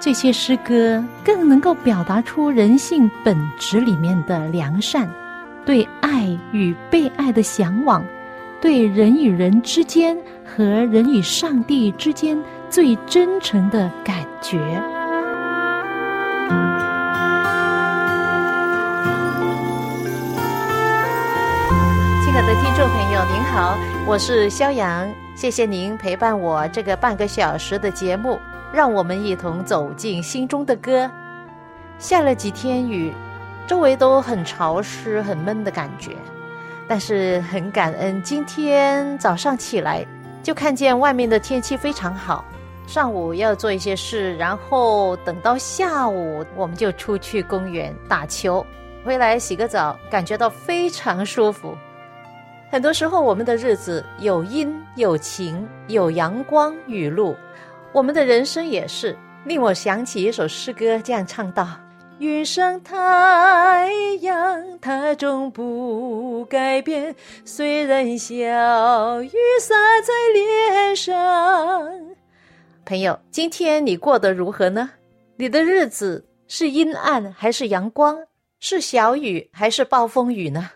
这些诗歌更能够表达出人性本质里面的良善，对爱与被爱的向往，对人与人之间和人与上帝之间最真诚的感觉。亲爱的听众朋友，您好，我是肖阳，谢谢您陪伴我这个半个小时的节目。让我们一同走进心中的歌。下了几天雨，周围都很潮湿、很闷的感觉。但是很感恩，今天早上起来就看见外面的天气非常好。上午要做一些事，然后等到下午我们就出去公园打球，回来洗个澡，感觉到非常舒服。很多时候，我们的日子有阴有晴，有阳光雨露。我们的人生也是令我想起一首诗歌，这样唱道：“云上太阳，它终不改变，虽然小雨洒在脸上。”朋友，今天你过得如何呢？你的日子是阴暗还是阳光？是小雨还是暴风雨呢？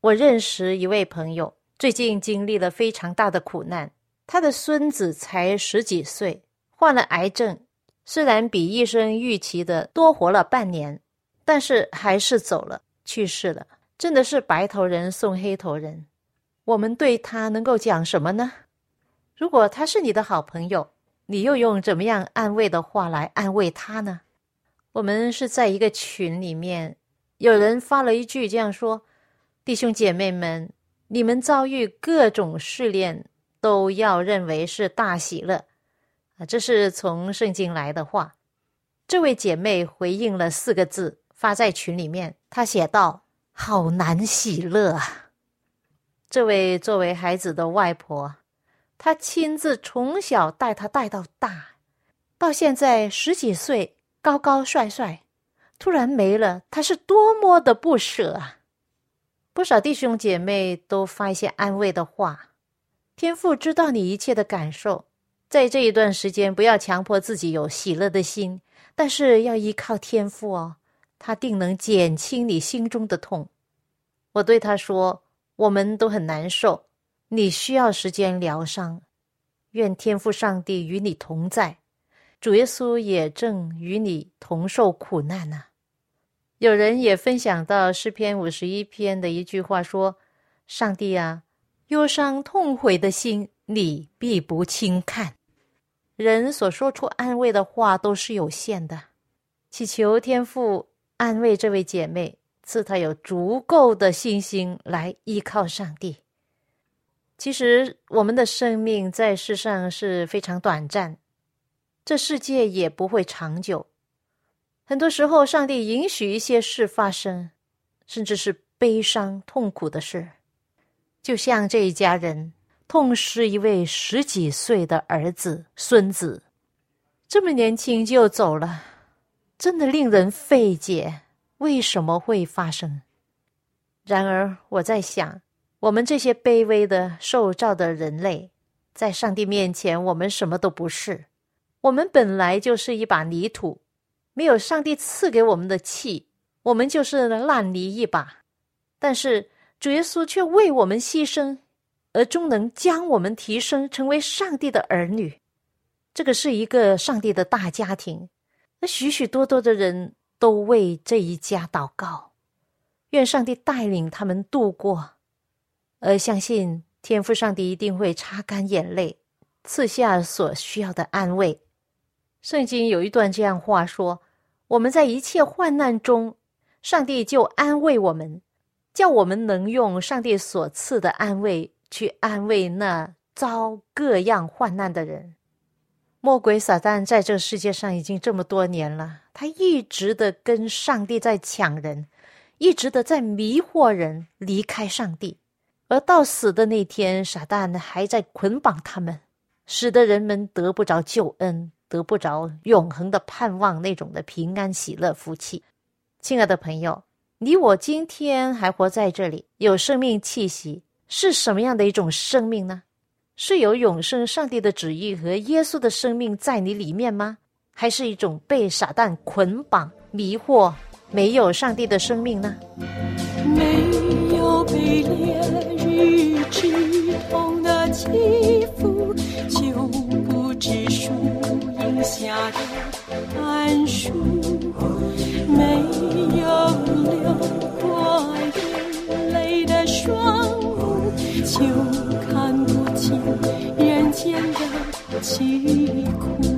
我认识一位朋友，最近经历了非常大的苦难。他的孙子才十几岁，患了癌症，虽然比医生预期的多活了半年，但是还是走了，去世了。真的是白头人送黑头人。我们对他能够讲什么呢？如果他是你的好朋友，你又用怎么样安慰的话来安慰他呢？我们是在一个群里面，有人发了一句这样说：“弟兄姐妹们，你们遭遇各种试炼。”都要认为是大喜乐啊！这是从圣经来的话。这位姐妹回应了四个字，发在群里面。她写道：“好难喜乐啊！”这位作为孩子的外婆，她亲自从小带他带到大，到现在十几岁，高高帅帅，突然没了，他是多么的不舍啊！不少弟兄姐妹都发一些安慰的话。天父知道你一切的感受，在这一段时间，不要强迫自己有喜乐的心，但是要依靠天父哦，他定能减轻你心中的痛。我对他说：“我们都很难受，你需要时间疗伤。愿天父上帝与你同在，主耶稣也正与你同受苦难呢。”有人也分享到诗篇五十一篇的一句话说：“上帝啊。”忧伤痛悔的心，你必不轻看。人所说出安慰的话都是有限的，祈求天父安慰这位姐妹，赐她有足够的信心来依靠上帝。其实，我们的生命在世上是非常短暂，这世界也不会长久。很多时候，上帝允许一些事发生，甚至是悲伤痛苦的事。就像这一家人痛失一位十几岁的儿子、孙子，这么年轻就走了，真的令人费解。为什么会发生？然而，我在想，我们这些卑微的受造的人类，在上帝面前，我们什么都不是。我们本来就是一把泥土，没有上帝赐给我们的气，我们就是烂泥一把。但是。主耶稣却为我们牺牲，而终能将我们提升成为上帝的儿女。这个是一个上帝的大家庭，那许许多多的人都为这一家祷告，愿上帝带领他们度过，而相信天父上帝一定会擦干眼泪，赐下所需要的安慰。圣经有一段这样话说：“我们在一切患难中，上帝就安慰我们。”叫我们能用上帝所赐的安慰去安慰那遭各样患难的人。魔鬼撒旦在这个世界上已经这么多年了，他一直的跟上帝在抢人，一直的在迷惑人离开上帝，而到死的那天，撒旦还在捆绑他们，使得人们得不着救恩，得不着永恒的盼望，那种的平安喜乐福气。亲爱的朋友，你我今天还活在这里，有生命气息，是什么样的一种生命呢？是有永生上帝的旨意和耶稣的生命在你里面吗？还是一种被撒旦捆绑、迷惑、没有上帝的生命呢？没有被烈日炙痛的肌肤，就不知树荫下的桉树；没有流过眼泪的双目，就看不清人间的疾苦。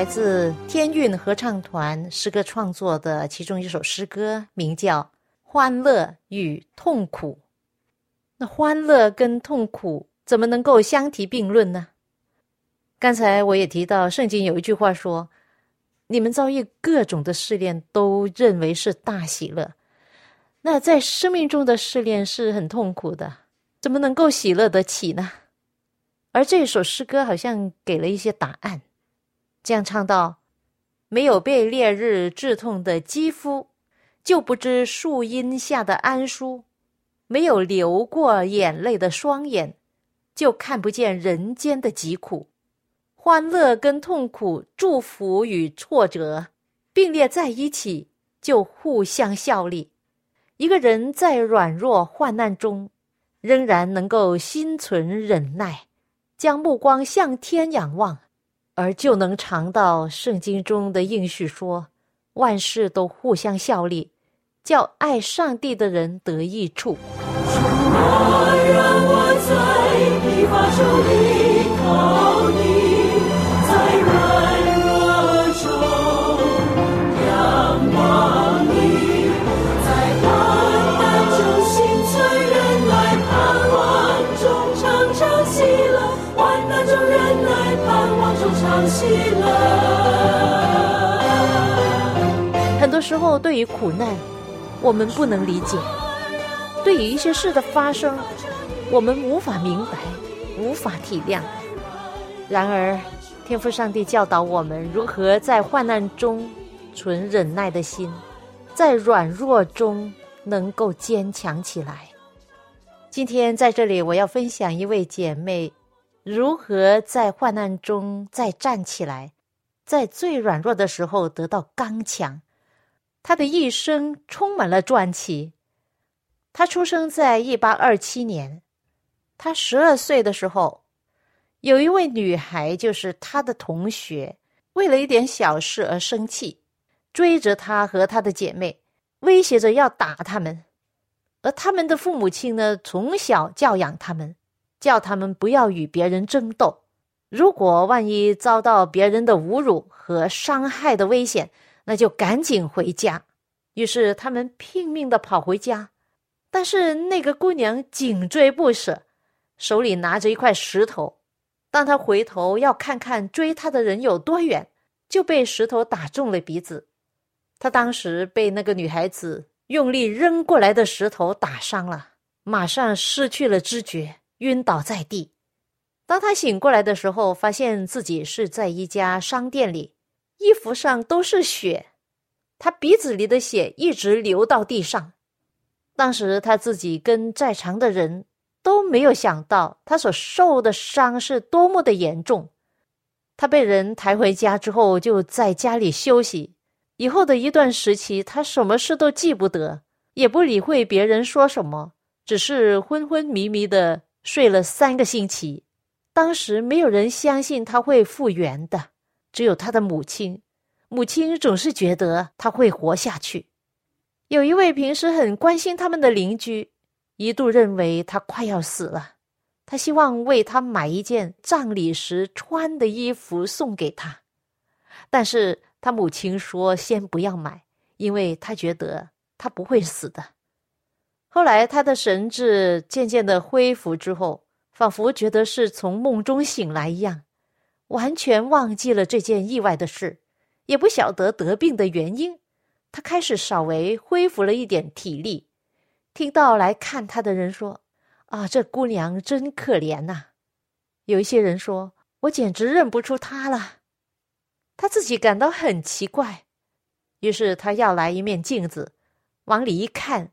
来自天韵合唱团诗歌创作的其中一首诗歌，名叫《欢乐与痛苦》。那欢乐跟痛苦怎么能够相提并论呢？刚才我也提到，圣经有一句话说：“你们遭遇各种的试炼，都认为是大喜乐。”那在生命中的试炼是很痛苦的，怎么能够喜乐得起呢？而这首诗歌好像给了一些答案，这样唱道：“没有被烈日炙痛的肌肤，就不知树荫下的安舒；没有流过眼泪的双眼，就看不见人间的疾苦。欢乐跟痛苦，祝福与挫折并列在一起，就互相效力。一个人在软弱患难中，仍然能够心存忍耐。”将目光向天仰望，而就能尝到圣经中的应许说：万事都互相效力，叫爱上帝的人得益处。很多时候，对于苦难，我们不能理解；对于一些事的发生，我们无法明白，无法体谅。然而，天父上帝教导我们如何在患难中存忍耐的心，在软弱中能够坚强起来。今天在这里，我要分享一位姐妹。如何在患难中再站起来，在最软弱的时候得到刚强？他的一生充满了传奇。他出生在一八二七年，他十二岁的时候，有一位女孩，就是他的同学，为了一点小事而生气，追着他和他的姐妹，威胁着要打他们。而他们的父母亲呢，从小教养他们。叫他们不要与别人争斗，如果万一遭到别人的侮辱和伤害的危险，那就赶紧回家。于是他们拼命的跑回家，但是那个姑娘紧追不舍，手里拿着一块石头。当他回头要看看追他的人有多远，就被石头打中了鼻子。他当时被那个女孩子用力扔过来的石头打伤了，马上失去了知觉。晕倒在地。当他醒过来的时候，发现自己是在一家商店里，衣服上都是血。他鼻子里的血一直流到地上。当时他自己跟在场的人都没有想到，他所受的伤是多么的严重。他被人抬回家之后，就在家里休息。以后的一段时期，他什么事都记不得，也不理会别人说什么，只是昏昏迷迷的睡了三个星期。当时没有人相信他会复原的，只有他的母亲。母亲总是觉得他会活下去。有一位平时很关心他们的邻居，一度认为他快要死了，他希望为他买一件葬礼时穿的衣服送给他，但是他母亲说先不要买，因为他觉得他不会死的。后来他的神志渐渐的恢复之后，仿佛觉得是从梦中醒来一样，完全忘记了这件意外的事，也不晓得得病的原因。他开始稍微恢复了一点体力，听到来看他的人说：“啊，这姑娘真可怜呐！”有一些人说：“我简直认不出她了。”他自己感到很奇怪，于是他要来一面镜子，往里一看，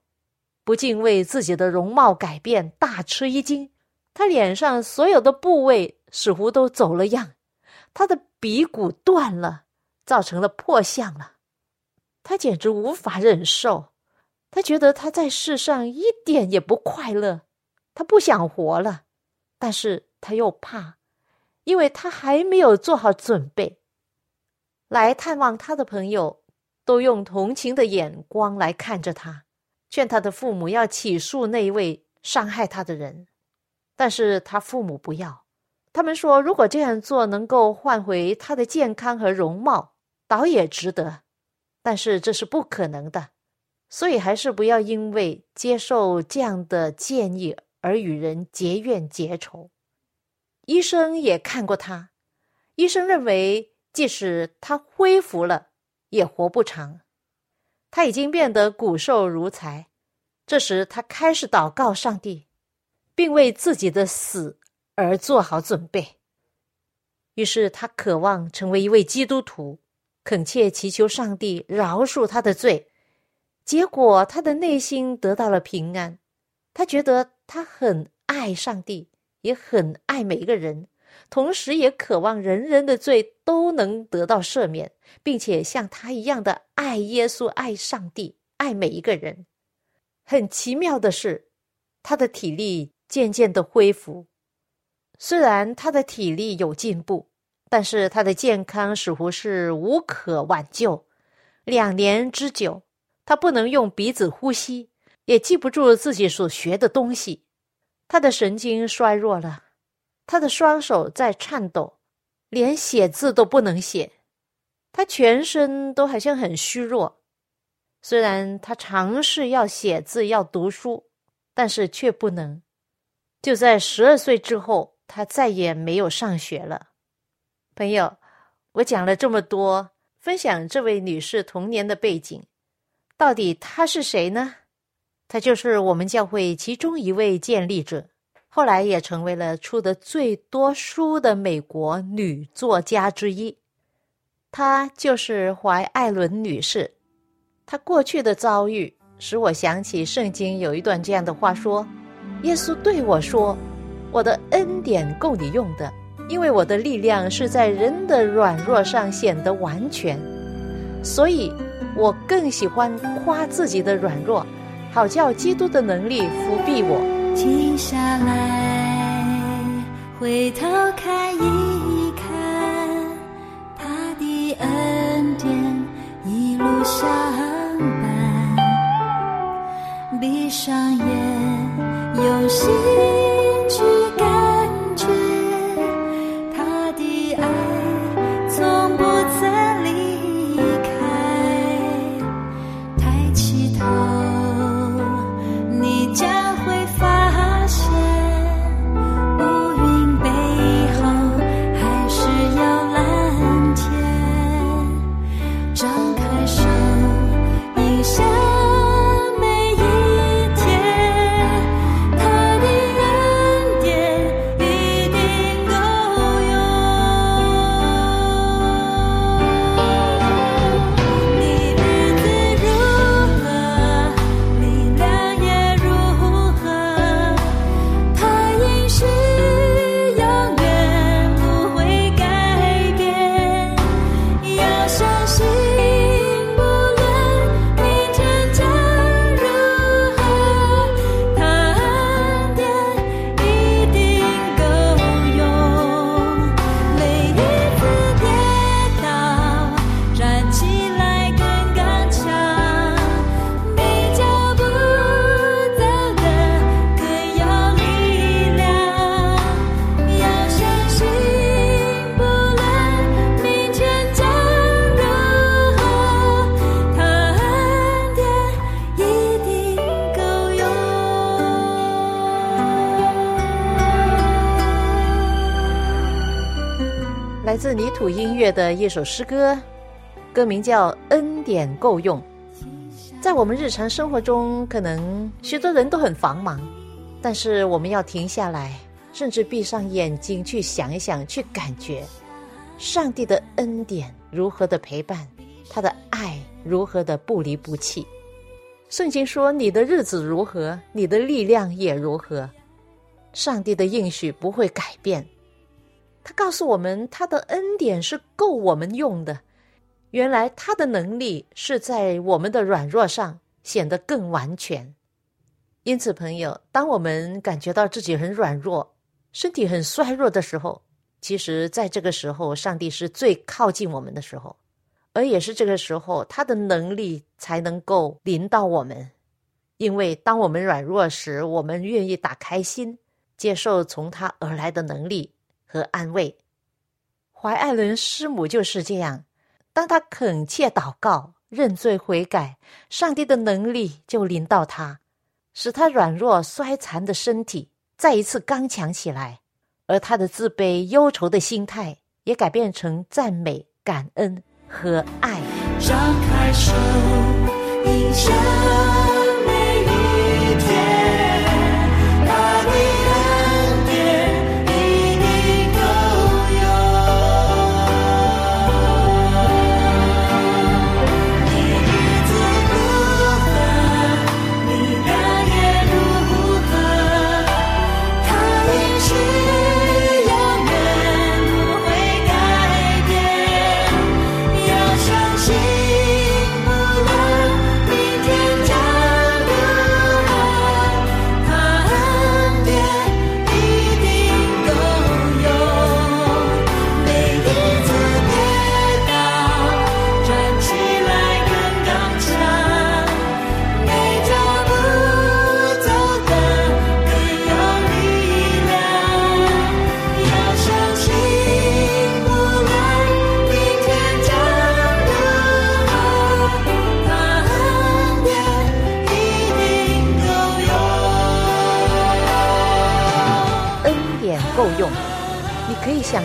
不禁为自己的容貌改变大吃一惊。他脸上所有的部位似乎都走了样，他的鼻骨断了，造成了破相了。他简直无法忍受，他觉得他在世上一点也不快乐，他不想活了，但是他又怕，因为他还没有做好准备。来探望他的朋友都用同情的眼光来看着他，劝他的父母要起诉那一位伤害他的人，但是他父母不要，他们说如果这样做能够换回他的健康和容貌，倒也值得。但是这是不可能的，所以还是不要因为接受这样的建议而与人结怨结仇。医生也看过他，医生认为即使他恢复了，也活不长。他已经变得骨瘦如柴。这时他开始祷告上帝，并为自己的死而做好准备。于是他渴望成为一位基督徒。恳切祈求上帝饶恕他的罪，结果他的内心得到了平安。他觉得他很爱上帝，也很爱每一个人，同时也渴望人人的罪都能得到赦免，并且像他一样的爱耶稣、爱上帝、爱每一个人。很奇妙的是，他的体力渐渐的恢复，虽然他的体力有进步。但是他的健康似乎是无可挽救。两年之久，他不能用鼻子呼吸，也记不住自己所学的东西。他的神经衰弱了，他的双手在颤抖，连写字都不能写。他全身都好像很虚弱。虽然他尝试要写字、要读书，但是却不能。就在十二岁之后，他再也没有上学了。朋友，我讲了这么多，分享这位女士童年的背景，到底她是谁呢？她就是我们教会其中一位建立者，后来也成为了出的最多书的美国女作家之一。她就是怀艾伦女士。她过去的遭遇使我想起圣经有一段这样的话说：“耶稣对我说，我的恩典够你用的。”因为我的力量是在人的软弱上显得完全，所以我更喜欢夸自己的软弱，好叫基督的能力伏庇我。停下来，回头看一看，他的恩典一路相伴。闭上眼，用心音乐的一首诗歌，歌名叫《恩典够用》。在我们日常生活中，可能许多人都很繁忙，但是我们要停下来，甚至闭上眼睛去想一想，去感觉上帝的恩典如何的陪伴，他的爱如何的不离不弃。圣经说：“你的日子如何，你的力量也如何。”上帝的应许不会改变。他告诉我们，他的恩典是够我们用的。原来他的能力是在我们的软弱上显得更完全。因此，朋友，当我们感觉到自己很软弱、身体很衰弱的时候，其实在这个时候，上帝是最靠近我们的时候。而也是这个时候，他的能力才能够临到我们，因为当我们软弱时，我们愿意打开心，接受从他而来的能力和安慰。怀艾伦师母就是这样，当他恳切祷告、认罪悔改，上帝的能力就临到他，使他软弱衰残的身体再一次刚强起来，而他的自卑忧愁的心态也改变成赞美感恩。和爱，张开手，迎向。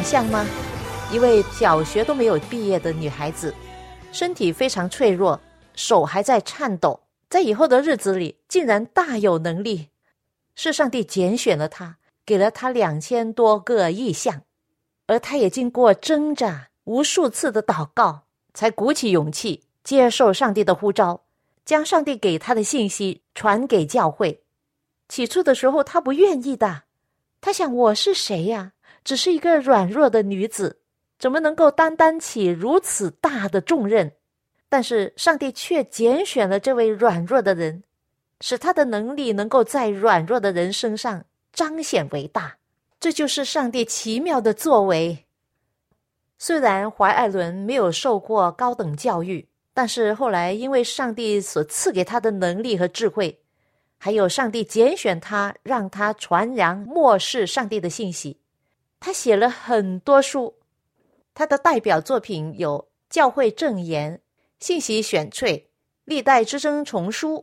想象吗？一位小学都没有毕业的女孩子，身体非常脆弱，手还在颤抖，在以后的日子里竟然大有能力。是上帝拣选了她，给了她两千多个意象，而她也经过挣扎无数次的祷告，才鼓起勇气接受上帝的呼召，将上帝给她的信息传给教会。起初的时候，她不愿意的，她想：我是谁呀？只是一个软弱的女子，怎么能够担当起如此大的重任？但是上帝却拣选了这位软弱的人，使他的能力能够在软弱的人身上彰显为大。这就是上帝奇妙的作为。虽然怀艾伦没有受过高等教育，但是后来因为上帝所赐给他的能力和智慧，还有上帝拣选他，让他传扬末世上帝的信息。他写了很多书，他的代表作品有《教会证言》《信息选粹》《历代之争丛书》，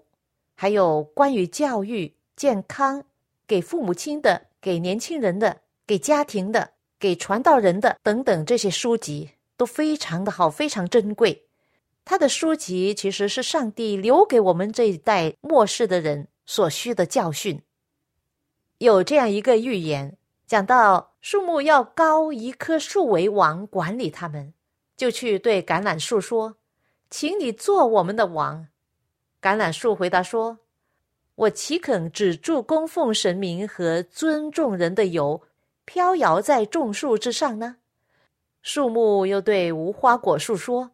还有关于教育、健康、给父母亲的、给年轻人的、给家庭的、给传道人的等等这些书籍都非常的好，非常珍贵。他的书籍其实是上帝留给我们这一代末世的人所需的教训。有这样一个预言。讲到树木要高一棵树为王，管理他们，就去对橄榄树说：“请你做我们的王。”橄榄树回答说：“我岂肯只住供奉神明和尊重人的油，飘摇在众树之上呢？”树木又对无花果树说：“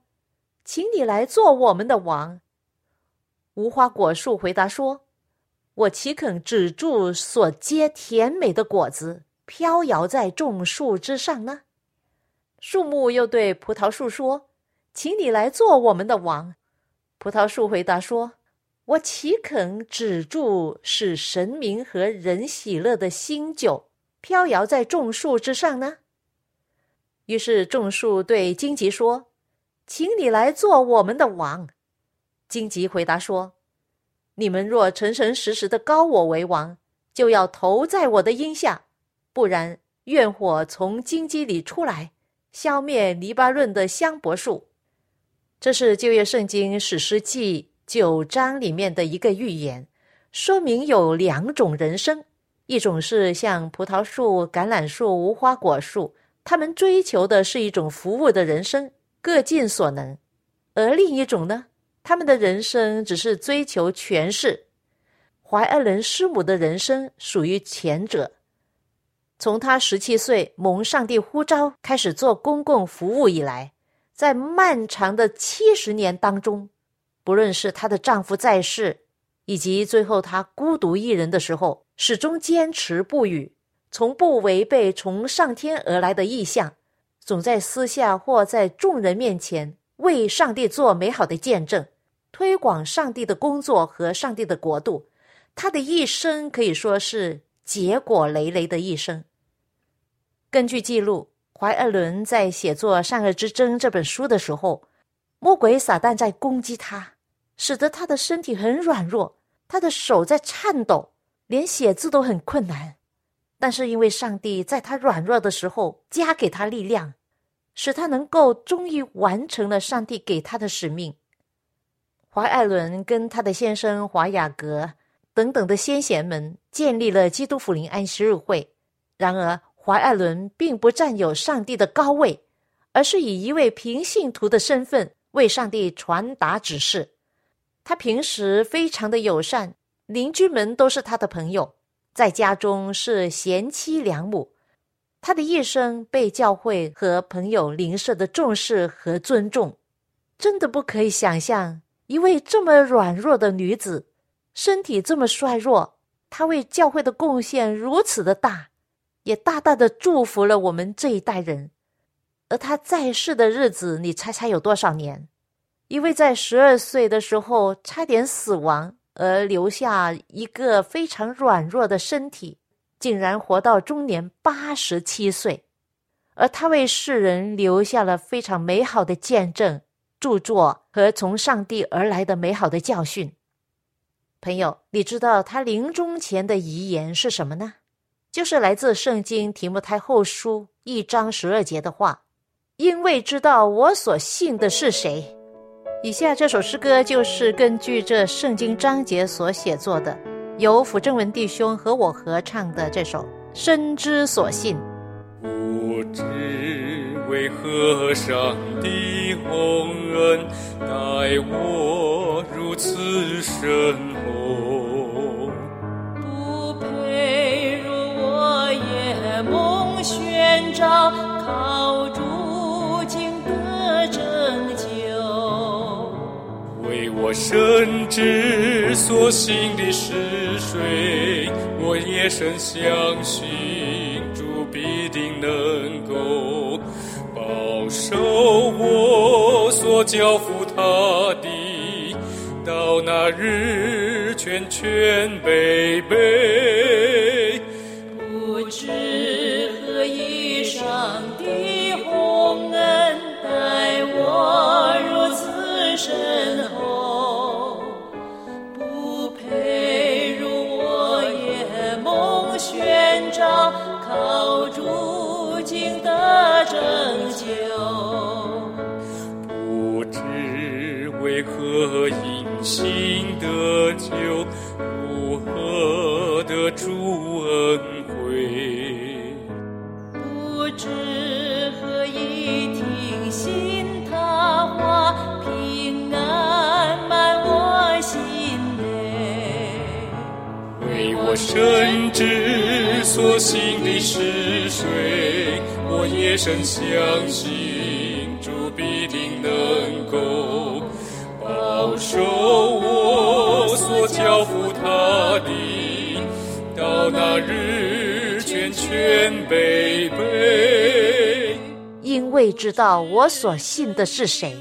请你来做我们的王。”无花果树回答说：“我岂肯只住所结甜美的果子？”飘摇在众树之上呢。树木又对葡萄树说：“请你来做我们的王。”葡萄树回答说：“我岂肯止住使神明和人喜乐的新酒，飘摇在众树之上呢？”于是众树对荆棘说：“请你来做我们的王。”荆棘回答说：“你们若诚诚实实的高我为王，就要投在我的荫下。”不然，怨火从荆棘里出来，消灭黎巴嫩的香柏树。这是旧约圣经史诗记九章里面的一个预言，说明有两种人生：一种是像葡萄树、橄榄树、无花果树，他们追求的是一种服务的人生，各尽所能；而另一种呢，他们的人生只是追求权势。怀艾伦师母的人生属于前者。从他十七岁蒙上帝呼召开始做公共服务以来。在漫长的七十年当中，不论是她的丈夫在世，以及最后她孤独一人的时候，始终坚持不语，从不违背从上天而来的意向，总在私下或在众人面前为上帝做美好的见证，推广上帝的工作和上帝的国度。她的一生可以说是结果累累的一生。根据记录。怀尔伦在写作《善恶之争》这本书的时候，魔鬼撒旦在攻击他，使得他的身体很软弱，他的手在颤抖，连写字都很困难。但是因为上帝在他软弱的时候加给他力量，使他能够终于完成了上帝给他的使命。怀艾伦跟他的先生华雅格等等的先贤们建立了基督福临安息日会，然而。怀艾伦并不占有上帝的高位，而是以一位平信徒的身份为上帝传达指示。他平时非常的友善，邻居们都是他的朋友，在家中是贤妻良母。他的一生被教会和朋友邻舍的重视和尊重，真的不可以想象一位这么软弱的女子，身体这么衰弱，她为教会的贡献如此的大。也大大的祝福了我们这一代人，而他在世的日子，你猜猜有多少年？因为在十二岁的时候差点死亡，而留下一个非常软弱的身体，竟然活到中年八十七岁，而他为世人留下了非常美好的见证、著作和从上帝而来的美好的教训。朋友，你知道他临终前的遗言是什么呢？就是来自圣经提摩太后书一章十二节的话，因为知道我所信的是谁。以下这首诗歌就是根据这圣经章节所写作的，由辅正文弟兄和我合唱的这首《深知所信》。不知为何上帝洪恩待我如此深厚。寻找靠主经得拯救，为我深知所行的是谁，我也深相信主必定能够保守我所交付他的，到那日全全背背，深知所行的是谁，我也深相信主必定能够保守我所交付他的，到那日全全备备。因为知道我所信的是谁，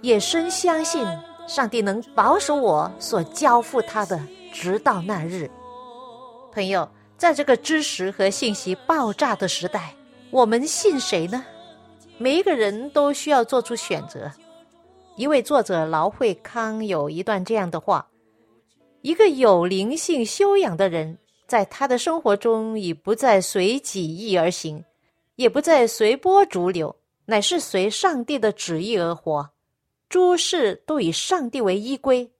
也深相信上帝能保守我所交付他的，直到那日。朋友，在这个知识和信息爆炸的时代，我们信谁呢？每一个人都需要做出选择。一位作者劳惠康有一段这样的话：一个有灵性修养的人，在他的生活中已不再随己意而行，也不再随波逐流，乃是随上帝的旨意而活，诸事都以上帝为依归。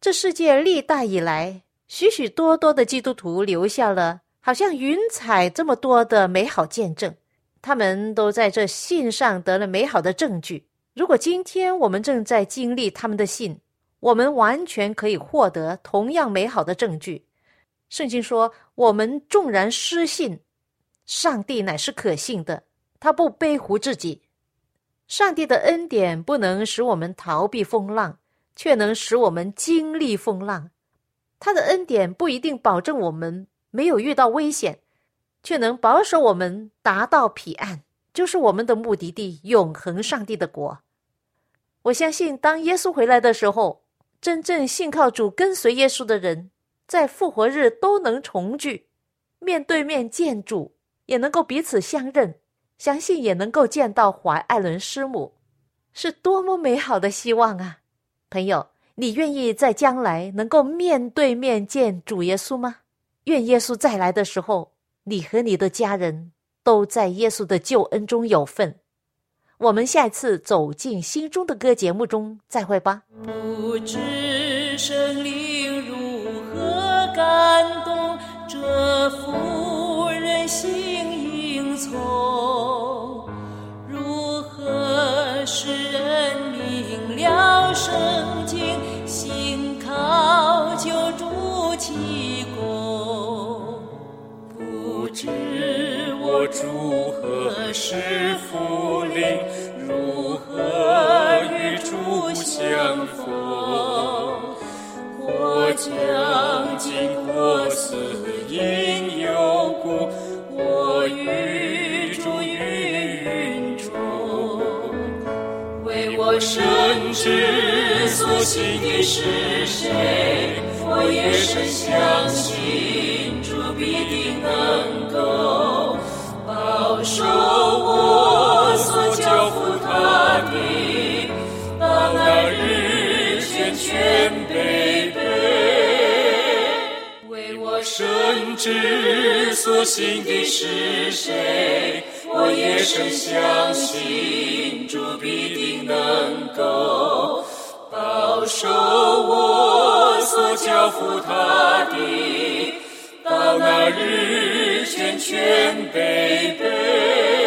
这世界历代以来，许许多多的基督徒留下了好像云彩这么多的美好见证，他们都在这信上得了美好的证据。如果今天我们正在经历他们的信，我们完全可以获得同样美好的证据。圣经说：“我们纵然失信，上帝乃是可信的，他不背乎自己。上帝的恩典不能使我们逃避风浪。”却能使我们经历风浪，他的恩典不一定保证我们没有遇到危险，却能保守我们达到彼岸，就是我们的目的地——永恒上帝的国。我相信，当耶稣回来的时候，真正信靠主、跟随耶稣的人，在复活日都能重聚，面对面见主，也能够彼此相认，相信也能够见到怀艾伦师母，是多么美好的希望啊！朋友，你愿意在将来能够面对面见主耶稣吗？愿耶稣再来的时候，你和你的家人都在耶稣的救恩中有份。我们下一次走进心中的歌节目中再会吧。不知生灵如何感动这妇人心应从，如何使人明了？圣知我主何时复临，如何与主相逢？我将经过死荫幽谷，我与主于云中，为我生之。所信的是谁？我也深相信，知所信的是谁？我也深相信，主必定能够。保守我所交付他的，到那日全全背背。